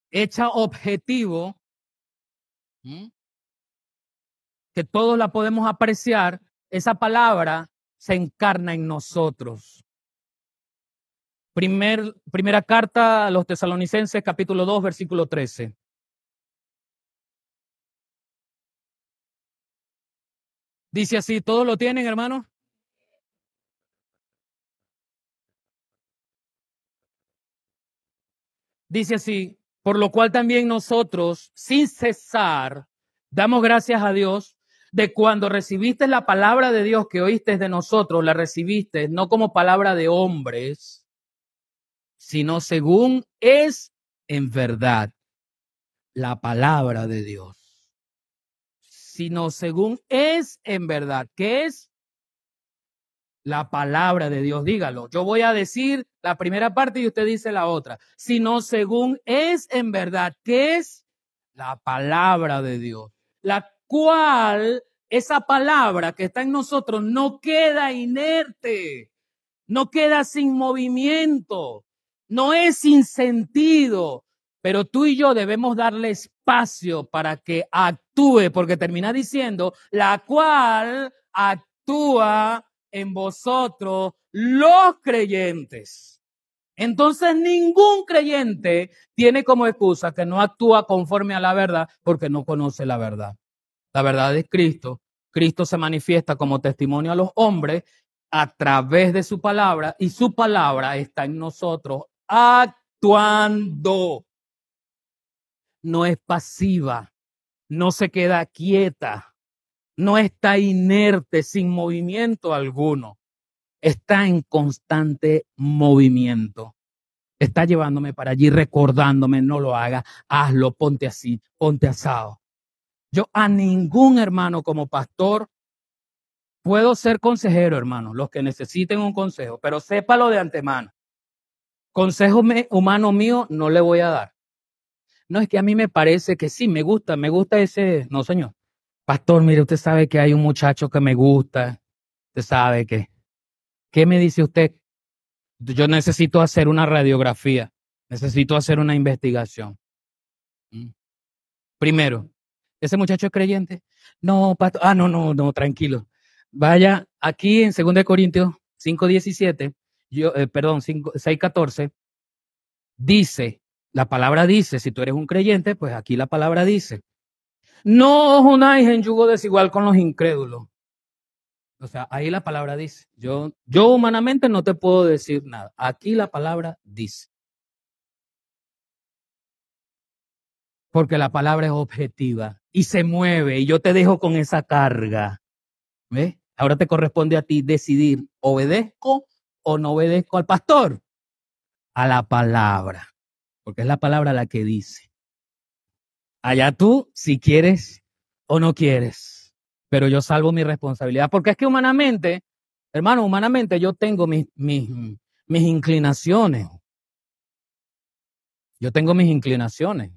hecha objetivo, que todos la podemos apreciar, esa palabra se encarna en nosotros. Primer, primera carta a los tesalonicenses, capítulo 2, versículo 13. Dice así, ¿todos lo tienen, hermano? Dice así, por lo cual también nosotros, sin cesar, damos gracias a Dios de cuando recibiste la palabra de Dios que oíste de nosotros, la recibiste no como palabra de hombres, sino según es en verdad la palabra de Dios sino según es en verdad. ¿Qué es? La palabra de Dios, dígalo. Yo voy a decir la primera parte y usted dice la otra. Sino según es en verdad. ¿Qué es? La palabra de Dios. La cual, esa palabra que está en nosotros no queda inerte, no queda sin movimiento, no es sin sentido, pero tú y yo debemos darle espacio para que actúe, porque termina diciendo, la cual actúa en vosotros los creyentes. Entonces ningún creyente tiene como excusa que no actúa conforme a la verdad porque no conoce la verdad. La verdad es Cristo. Cristo se manifiesta como testimonio a los hombres a través de su palabra y su palabra está en nosotros actuando no es pasiva, no se queda quieta, no está inerte, sin movimiento alguno. Está en constante movimiento. Está llevándome para allí, recordándome, no lo haga, hazlo, ponte así, ponte asado. Yo a ningún hermano como pastor puedo ser consejero, hermano, los que necesiten un consejo, pero sépalo de antemano. Consejo humano mío no le voy a dar. No, es que a mí me parece que sí, me gusta, me gusta ese. No, señor. Pastor, mire, usted sabe que hay un muchacho que me gusta. Usted sabe que. ¿Qué me dice usted? Yo necesito hacer una radiografía. Necesito hacer una investigación. ¿Mm? Primero, ¿ese muchacho es creyente? No, pastor. Ah, no, no, no, tranquilo. Vaya aquí en 2 Corintios 5.17, yo, eh, perdón, 6.14, dice, la palabra dice, si tú eres un creyente, pues aquí la palabra dice, no os unáis en yugo desigual con los incrédulos. O sea, ahí la palabra dice. Yo, yo humanamente no te puedo decir nada. Aquí la palabra dice. Porque la palabra es objetiva y se mueve y yo te dejo con esa carga. ¿Ves? Ahora te corresponde a ti decidir, ¿obedezco o no obedezco al pastor? A la palabra, porque es la palabra la que dice. Allá tú, si quieres o no quieres, pero yo salvo mi responsabilidad, porque es que humanamente, hermano, humanamente yo tengo mis, mis, inclinaciones. Yo tengo mis inclinaciones.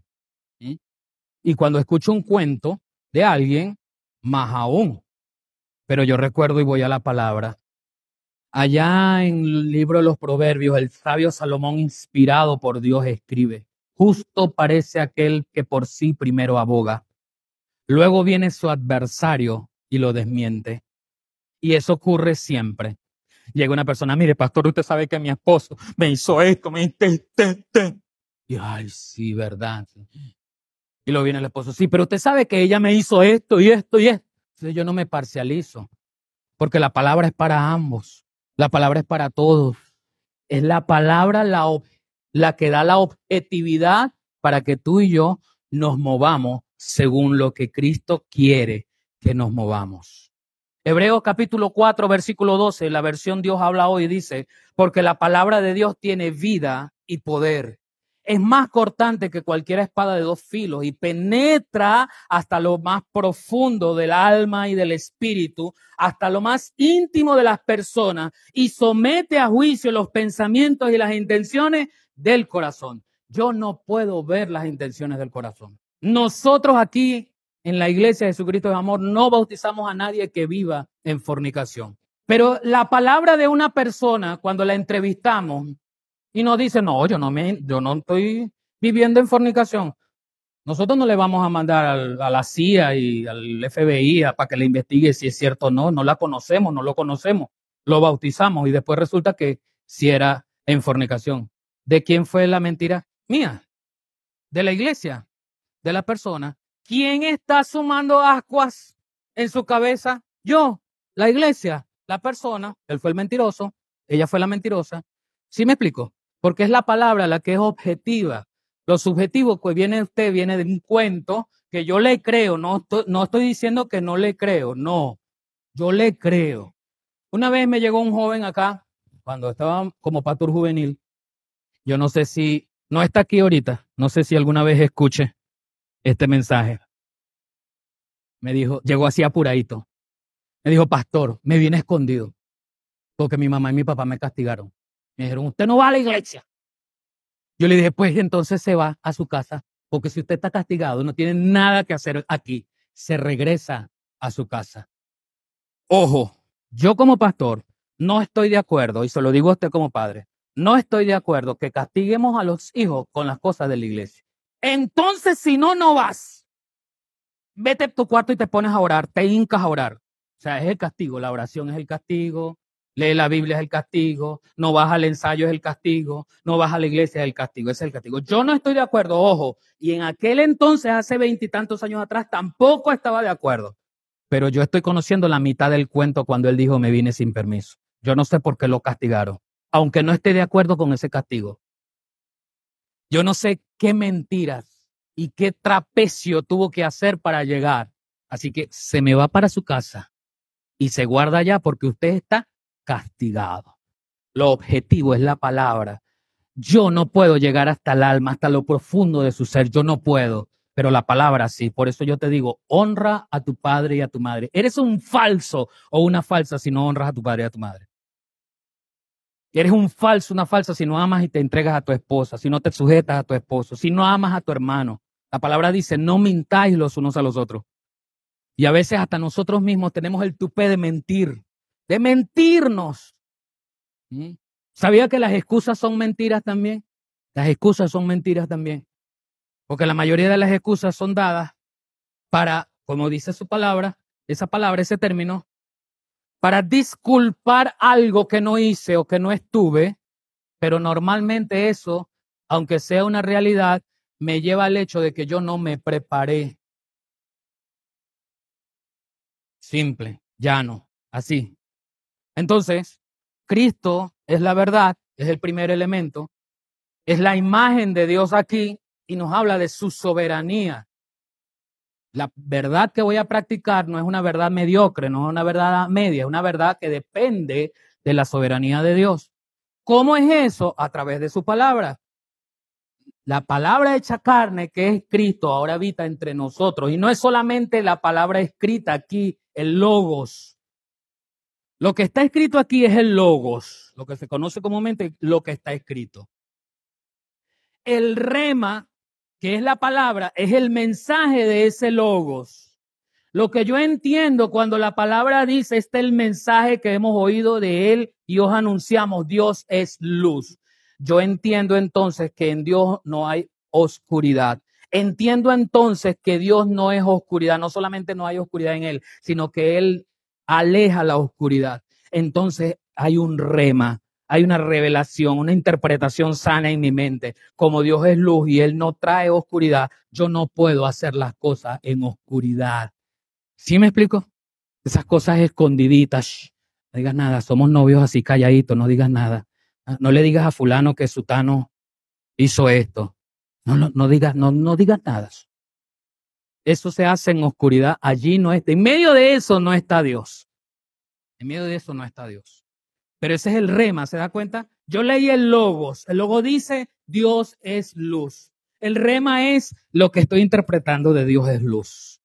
Y cuando escucho un cuento de alguien, más aún. Pero yo recuerdo y voy a la palabra. Allá en el libro de los Proverbios, el sabio Salomón, inspirado por Dios, escribe, justo parece aquel que por sí primero aboga. Luego viene su adversario y lo desmiente. Y eso ocurre siempre. Llega una persona, mire, pastor, usted sabe que mi esposo me hizo esto, me te, Y ay, sí, verdad. Y luego viene el esposo, sí, pero usted sabe que ella me hizo esto y esto y esto yo no me parcializo, porque la palabra es para ambos, la palabra es para todos. Es la palabra la, que da la objetividad para que tú y yo nos movamos según lo que Cristo quiere que nos movamos. Hebreos capítulo 4, versículo 12, la versión Dios habla hoy, dice, porque la palabra de Dios tiene vida y poder es más cortante que cualquier espada de dos filos y penetra hasta lo más profundo del alma y del espíritu, hasta lo más íntimo de las personas y somete a juicio los pensamientos y las intenciones del corazón. Yo no puedo ver las intenciones del corazón. Nosotros aquí en la iglesia de Jesucristo de Amor no bautizamos a nadie que viva en fornicación. Pero la palabra de una persona, cuando la entrevistamos, y nos dice, no, yo no, me, yo no estoy viviendo en fornicación. Nosotros no le vamos a mandar a la CIA y al FBI para que le investigue si es cierto o no. No la conocemos, no lo conocemos. Lo bautizamos y después resulta que si era en fornicación. ¿De quién fue la mentira? Mía. De la iglesia, de la persona. ¿Quién está sumando ascuas en su cabeza? Yo, la iglesia, la persona. Él fue el mentiroso, ella fue la mentirosa. ¿Sí me explico? Porque es la palabra la que es objetiva. Lo subjetivo que viene usted viene de un cuento que yo le creo, no estoy, no estoy diciendo que no le creo, no, yo le creo. Una vez me llegó un joven acá, cuando estaba como pastor juvenil, yo no sé si, no está aquí ahorita, no sé si alguna vez escuche este mensaje. Me dijo, llegó así apuradito. Me dijo, pastor, me viene escondido, porque mi mamá y mi papá me castigaron. Me dijeron, usted no va a la iglesia. Yo le dije, pues entonces se va a su casa, porque si usted está castigado, no tiene nada que hacer aquí, se regresa a su casa. Ojo, yo como pastor no estoy de acuerdo, y se lo digo a usted como padre, no estoy de acuerdo que castiguemos a los hijos con las cosas de la iglesia. Entonces, si no, no vas. Vete a tu cuarto y te pones a orar, te hincas a orar. O sea, es el castigo, la oración es el castigo, Lee la Biblia es el castigo, no vas al ensayo es el castigo, no vas a la iglesia es el castigo, es el castigo. Yo no estoy de acuerdo, ojo, y en aquel entonces, hace veintitantos años atrás, tampoco estaba de acuerdo. Pero yo estoy conociendo la mitad del cuento cuando él dijo me vine sin permiso. Yo no sé por qué lo castigaron, aunque no esté de acuerdo con ese castigo. Yo no sé qué mentiras y qué trapecio tuvo que hacer para llegar. Así que se me va para su casa y se guarda allá porque usted está castigado. Lo objetivo es la palabra. Yo no puedo llegar hasta el alma, hasta lo profundo de su ser. Yo no puedo, pero la palabra sí. Por eso yo te digo, honra a tu padre y a tu madre. Eres un falso o una falsa si no honras a tu padre y a tu madre. Eres un falso, una falsa si no amas y te entregas a tu esposa, si no te sujetas a tu esposo, si no amas a tu hermano. La palabra dice, no mintáis los unos a los otros. Y a veces hasta nosotros mismos tenemos el tupé de mentir, de mentirnos. ¿Sabía que las excusas son mentiras también? Las excusas son mentiras también. Porque la mayoría de las excusas son dadas para, como dice su palabra, esa palabra, ese término, para disculpar algo que no hice o que no estuve, pero normalmente eso, aunque sea una realidad, me lleva al hecho de que yo no me preparé. Simple, llano, así. Entonces, Cristo es la verdad, es el primer elemento, es la imagen de Dios aquí y nos habla de su soberanía. La verdad que voy a practicar no es una verdad mediocre, no es una verdad media, es una verdad que depende de la soberanía de Dios. ¿Cómo es eso? A través de su palabra. La palabra hecha carne, que es Cristo, ahora habita entre nosotros. Y no es solamente la palabra escrita aquí, el logos. Lo que está escrito aquí es el logos, lo que se conoce comúnmente lo que está escrito. El rema que es la palabra, es el mensaje de ese logos. Lo que yo entiendo cuando la palabra dice, este es el mensaje que hemos oído de él y os anunciamos, Dios es luz. Yo entiendo entonces que en Dios no hay oscuridad. Entiendo entonces que Dios no es oscuridad, no solamente no hay oscuridad en Él, sino que Él aleja la oscuridad. Entonces hay un rema, hay una revelación, una interpretación sana en mi mente. Como Dios es luz y Él no trae oscuridad, yo no puedo hacer las cosas en oscuridad. ¿Sí me explico? Esas cosas escondiditas. no digas nada, somos novios así calladitos, no digas nada. Ah, no le digas a fulano que sutano hizo esto. No, no, no digas, no, no digas nada. Eso se hace en oscuridad. Allí no está. En medio de eso no está Dios. En medio de eso no está Dios. Pero ese es el rema, ¿se da cuenta? Yo leí el logos. El logo dice, Dios es luz. El rema es lo que estoy interpretando de Dios es luz.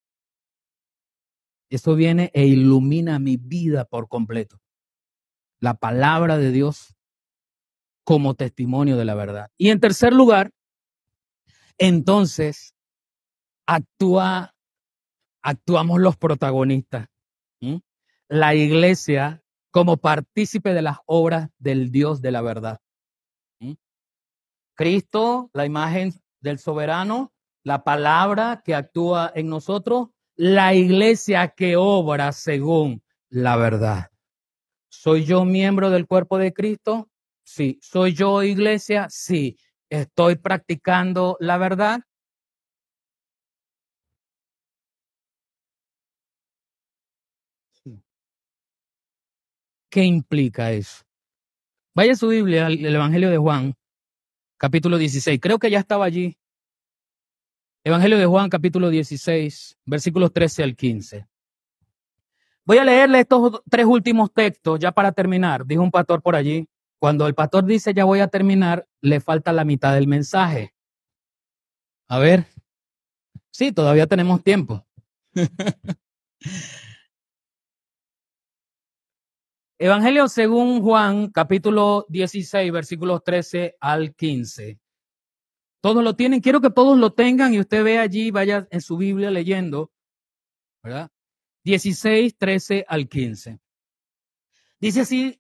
Eso viene e ilumina mi vida por completo. La palabra de Dios como testimonio de la verdad. Y en tercer lugar, entonces actúa, actuamos los protagonistas. La iglesia como partícipe de las obras del Dios de la verdad. Cristo, la imagen del soberano, la palabra que actúa en nosotros, la iglesia que obra según la verdad. ¿Soy yo miembro del cuerpo de Cristo? Sí. ¿Soy yo iglesia? Sí. ¿Estoy practicando la verdad? ¿Qué implica eso? Vaya su Biblia, el Evangelio de Juan, capítulo 16. Creo que ya estaba allí. Evangelio de Juan, capítulo 16, versículos 13 al 15. Voy a leerle estos tres últimos textos ya para terminar. Dijo un pastor por allí. Cuando el pastor dice ya voy a terminar, le falta la mitad del mensaje. A ver. Sí, todavía tenemos tiempo. Evangelio según Juan, capítulo 16, versículos 13 al 15. Todos lo tienen, quiero que todos lo tengan y usted ve allí, vaya en su Biblia leyendo, ¿verdad? 16, 13 al 15. Dice así,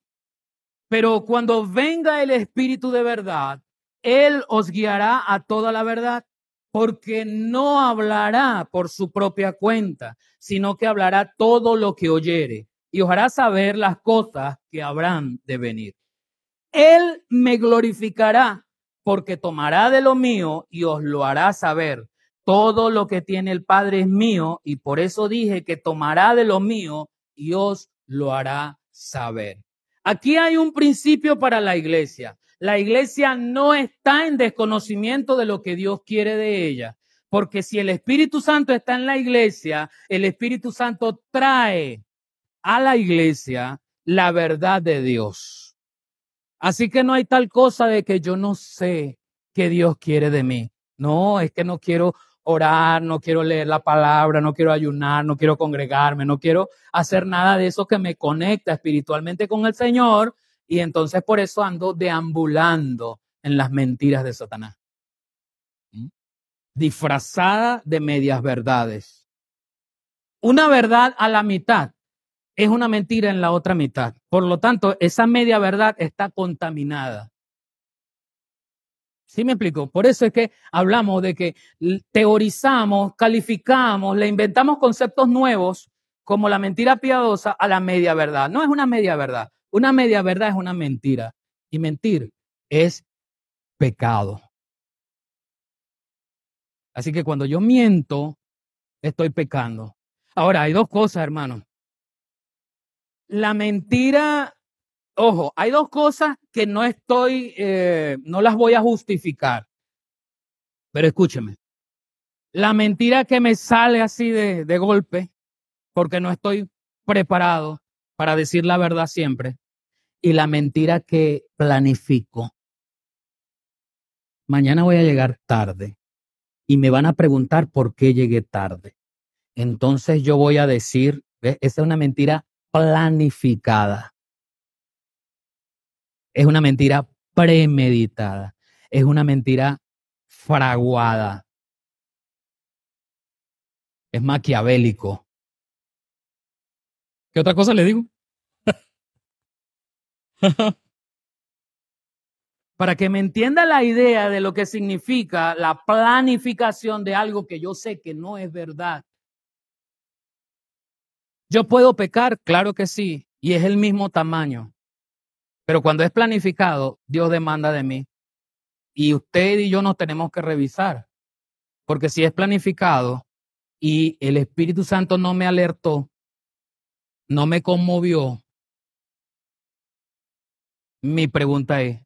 pero cuando venga el Espíritu de verdad, Él os guiará a toda la verdad, porque no hablará por su propia cuenta, sino que hablará todo lo que oyere y os hará saber las cosas que habrán de venir. Él me glorificará porque tomará de lo mío y os lo hará saber. Todo lo que tiene el Padre es mío y por eso dije que tomará de lo mío y os lo hará saber. Aquí hay un principio para la iglesia. La iglesia no está en desconocimiento de lo que Dios quiere de ella, porque si el Espíritu Santo está en la iglesia, el Espíritu Santo trae a la iglesia la verdad de Dios. Así que no hay tal cosa de que yo no sé qué Dios quiere de mí. No, es que no quiero orar, no quiero leer la palabra, no quiero ayunar, no quiero congregarme, no quiero hacer nada de eso que me conecta espiritualmente con el Señor y entonces por eso ando deambulando en las mentiras de Satanás. ¿Mm? Disfrazada de medias verdades. Una verdad a la mitad es una mentira en la otra mitad. Por lo tanto, esa media verdad está contaminada. ¿Sí me explico? Por eso es que hablamos de que teorizamos, calificamos, le inventamos conceptos nuevos como la mentira piadosa a la media verdad. No es una media verdad. Una media verdad es una mentira. Y mentir es pecado. Así que cuando yo miento, estoy pecando. Ahora, hay dos cosas, hermano. La mentira, ojo, hay dos cosas que no estoy, eh, no las voy a justificar. Pero escúcheme. La mentira que me sale así de, de golpe, porque no estoy preparado para decir la verdad siempre, y la mentira que planifico. Mañana voy a llegar tarde y me van a preguntar por qué llegué tarde. Entonces yo voy a decir, esa es una mentira planificada. Es una mentira premeditada. Es una mentira fraguada. Es maquiavélico. ¿Qué otra cosa le digo? Para que me entienda la idea de lo que significa la planificación de algo que yo sé que no es verdad. Yo puedo pecar, claro que sí, y es el mismo tamaño. Pero cuando es planificado, Dios demanda de mí. Y usted y yo nos tenemos que revisar. Porque si es planificado y el Espíritu Santo no me alertó, no me conmovió, mi pregunta es,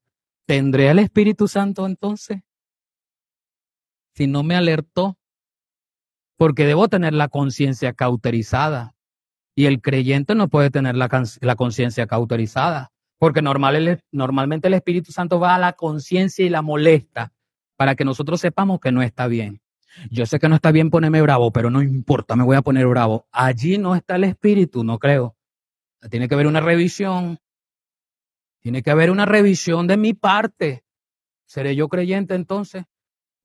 ¿tendré al Espíritu Santo entonces? Si no me alertó, porque debo tener la conciencia cauterizada. Y el creyente no puede tener la, conciencia cauterizada, porque normalmente el Espíritu Santo va a la conciencia y la molesta para que nosotros sepamos que no está bien. Yo sé que no está bien ponerme bravo, pero no importa, me voy a poner bravo. Allí no está el Espíritu, no creo. Tiene que haber una revisión. Tiene que haber una revisión de mi parte. ¿Seré yo creyente entonces?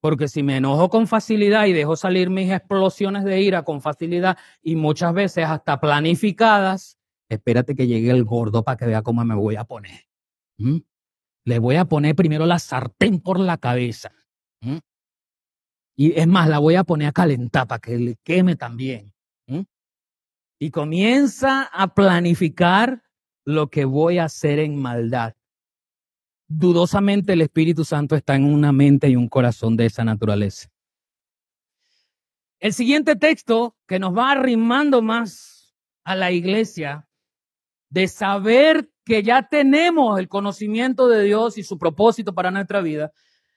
Porque si me enojo con facilidad y dejo salir mis explosiones de ira con facilidad y muchas veces hasta planificadas, espérate que llegue el gordo para que vea cómo me voy a poner. Le voy a poner primero la sartén por la cabeza. Y es más, la voy a poner a calentar para que le queme también. Y comienza a planificar lo que voy a hacer en maldad dudosamente el Espíritu Santo está en una mente y un corazón de esa naturaleza. El siguiente texto que nos va arrimando más a la iglesia de saber que ya tenemos el conocimiento de Dios y su propósito para nuestra vida.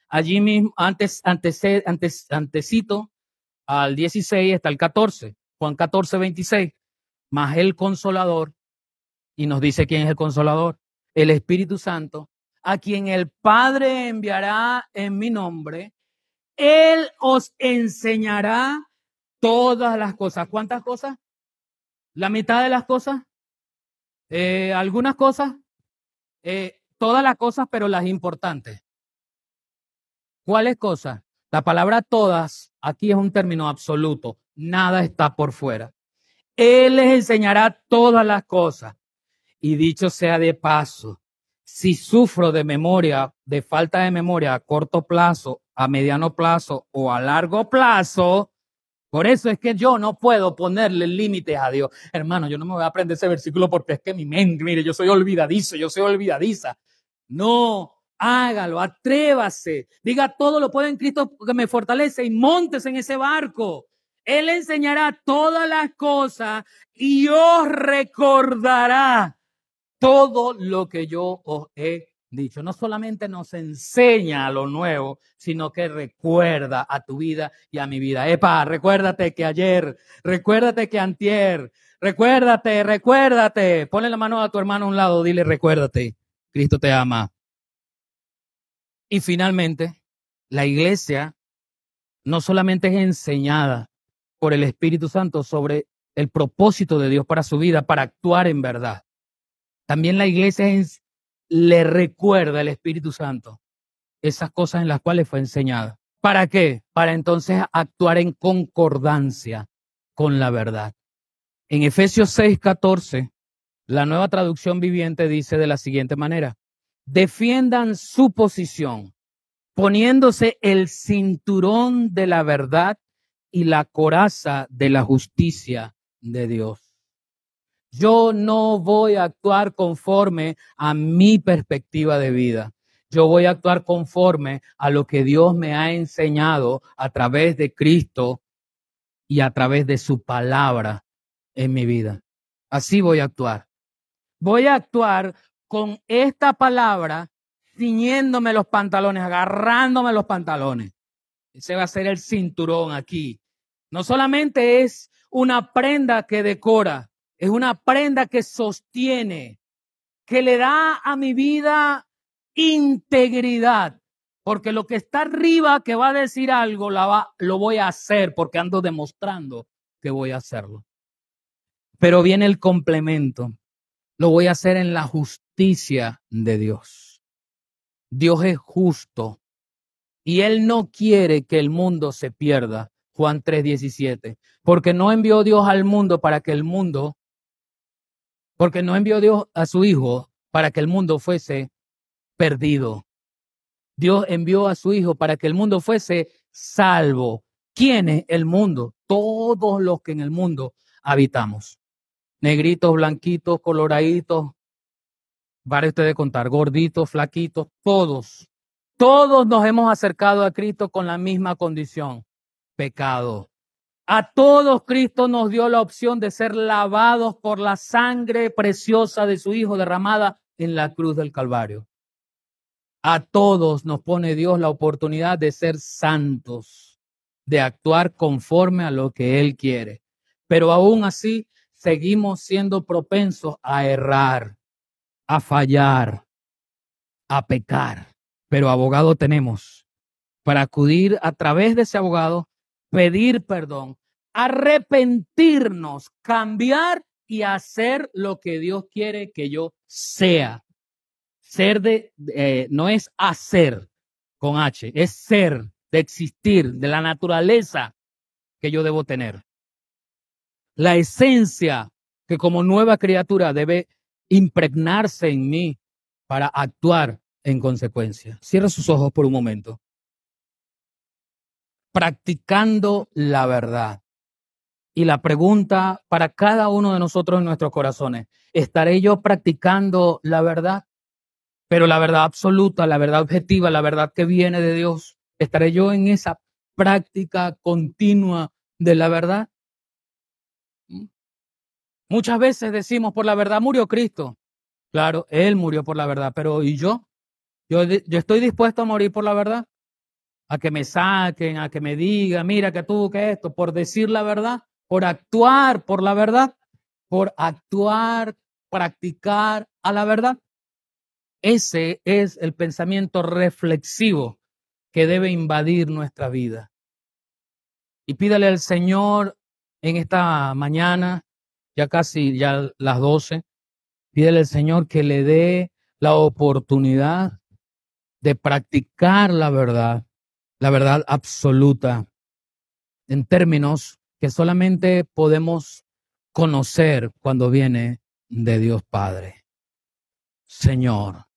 Allí mismo, antes, antes, antes, antecito al 16 hasta el 14, Juan 14, 26, más el consolador, y nos dice quién es el consolador, el Espíritu Santo, a quien el Padre enviará en mi nombre, Él os enseñará todas las cosas. ¿Cuántas cosas? ¿La mitad de las cosas? Eh, ¿Algunas cosas? Eh, todas las cosas, pero las importantes. ¿Cuáles cosas? La palabra todas aquí es un término absoluto. Nada está por fuera. Él les enseñará todas las cosas. Y dicho sea de paso, si sufro de memoria, de falta de memoria a corto plazo, a mediano plazo o a largo plazo, por eso es que yo no puedo ponerle límites a Dios. Hermano, yo no me voy a aprender ese versículo porque es que mi mente, mire, yo soy olvidadizo, yo soy olvidadiza. No, hágalo, atrévase. Diga todo lo puedo en Cristo que me fortalece y montes en ese barco. Él enseñará todas las cosas y os recordará todo lo que yo os he dicho. No solamente nos enseña lo nuevo, sino que recuerda a tu vida y a mi vida. Epa, recuérdate que ayer, recuérdate que antier, recuérdate, recuérdate. Ponle la mano a tu hermano a un lado, dile recuérdate. Cristo te ama. Y finalmente, la iglesia no solamente es enseñada por el Espíritu Santo sobre el propósito de Dios para su vida, para actuar en verdad, también la iglesia es le recuerda el Espíritu Santo esas cosas en las cuales fue enseñada. ¿Para qué? Para entonces actuar en concordancia con la verdad. En Efesios 6:14, la nueva traducción viviente dice de la siguiente manera, defiendan su posición, poniéndose el cinturón de la verdad y la coraza de la justicia de Dios. Yo no voy a actuar conforme a mi perspectiva de vida. Yo voy a actuar conforme a lo que Dios me ha enseñado a través de Cristo y a través de su palabra en mi vida. Así voy a actuar. Voy a actuar con esta palabra ciñéndome los pantalones, agarrándome los pantalones. Ese va a ser el cinturón aquí. No solamente es una prenda que decora, es una prenda que sostiene, que le da a mi vida integridad. Porque lo que está arriba que va a decir algo, lo voy a hacer porque ando demostrando que voy a hacerlo. Pero viene el complemento. Lo voy a hacer en la justicia de Dios. Dios es justo y Él no quiere que el mundo se pierda. Juan 3:17. Porque no envió Dios al mundo para que el mundo, porque no envió Dios a su Hijo para que el mundo fuese perdido. Dios envió a su Hijo para que el mundo fuese salvo. ¿Quién es el mundo? Todos los que en el mundo habitamos. Negritos, blanquitos, coloraditos, vale ustedes contar, gorditos, flaquitos, todos. Todos nos hemos acercado a Cristo con la misma condición, pecado. A todos Cristo nos dio la opción de ser lavados por la sangre preciosa de su Hijo derramada en la cruz del Calvario. A todos nos pone Dios la oportunidad de ser santos, de actuar conforme a lo que Él quiere. Pero aún así seguimos siendo propensos a errar, a fallar, a pecar. Pero abogado tenemos para acudir a través de ese abogado, pedir perdón, arrepentirnos, cambiar y hacer lo que Dios quiere que yo sea. Ser de, eh, no es hacer con H, es ser, de existir, de la naturaleza que yo debo tener. La esencia que como nueva criatura debe impregnarse en mí para actuar en consecuencia. Cierra sus ojos por un momento. Practicando la verdad. Y la pregunta para cada uno de nosotros en nuestros corazones, ¿estaré yo practicando la verdad? Pero la verdad absoluta, la verdad objetiva, la verdad que viene de Dios, ¿estaré yo en esa práctica continua de la verdad? Muchas veces decimos, por la verdad murió Cristo. Claro, Él murió por la verdad, pero ¿y yo? Yo, yo estoy dispuesto a morir por la verdad. A que me saquen, a que me digan, mira que tú, que esto, por decir la verdad, por actuar por la verdad, por actuar, practicar a la verdad. Ese es el pensamiento reflexivo que debe invadir nuestra vida. Y pídale al Señor en esta mañana, ya casi ya las doce, pídale al Señor que le dé la oportunidad de practicar la verdad, la verdad absoluta, en términos que solamente podemos conocer cuando viene de Dios Padre. Señor,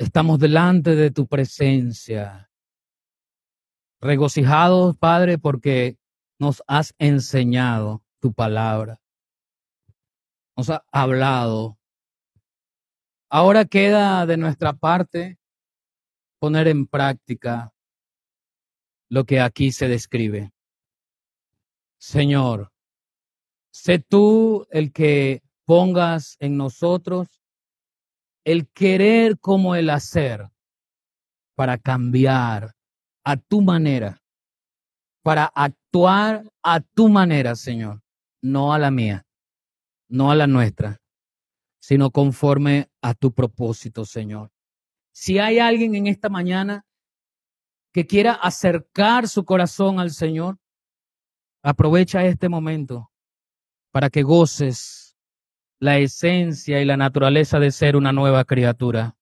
Estamos delante de tu presencia. Regocijados, Padre, porque nos has enseñado tu palabra. Nos has hablado. Ahora queda de nuestra parte poner en práctica lo que aquí se describe. Señor, sé tú el que pongas en nosotros el querer como el hacer para cambiar a tu manera, para actuar a tu manera, Señor, no a la mía, no a la nuestra, sino conforme a tu propósito, Señor. Si hay alguien en esta mañana que quiera acercar su corazón al Señor, aprovecha este momento para que goces la esencia y la naturaleza de ser una nueva criatura.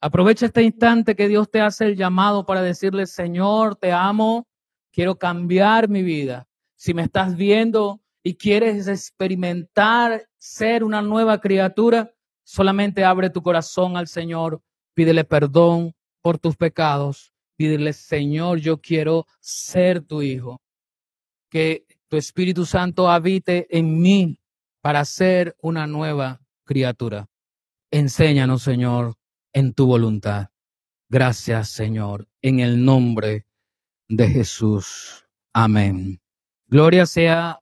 Aprovecha este instante que Dios te hace el llamado para decirle, Señor, te amo, quiero cambiar mi vida. Si me estás viendo y quieres experimentar ser una nueva criatura, solamente abre tu corazón al Señor, pídele perdón por tus pecados, pídele, Señor, yo quiero ser tu hijo. Que tu Espíritu Santo habite en mí para ser una nueva criatura. Enséñanos, Señor, en tu voluntad. Gracias, Señor, en el nombre de Jesús. Amén. Gloria sea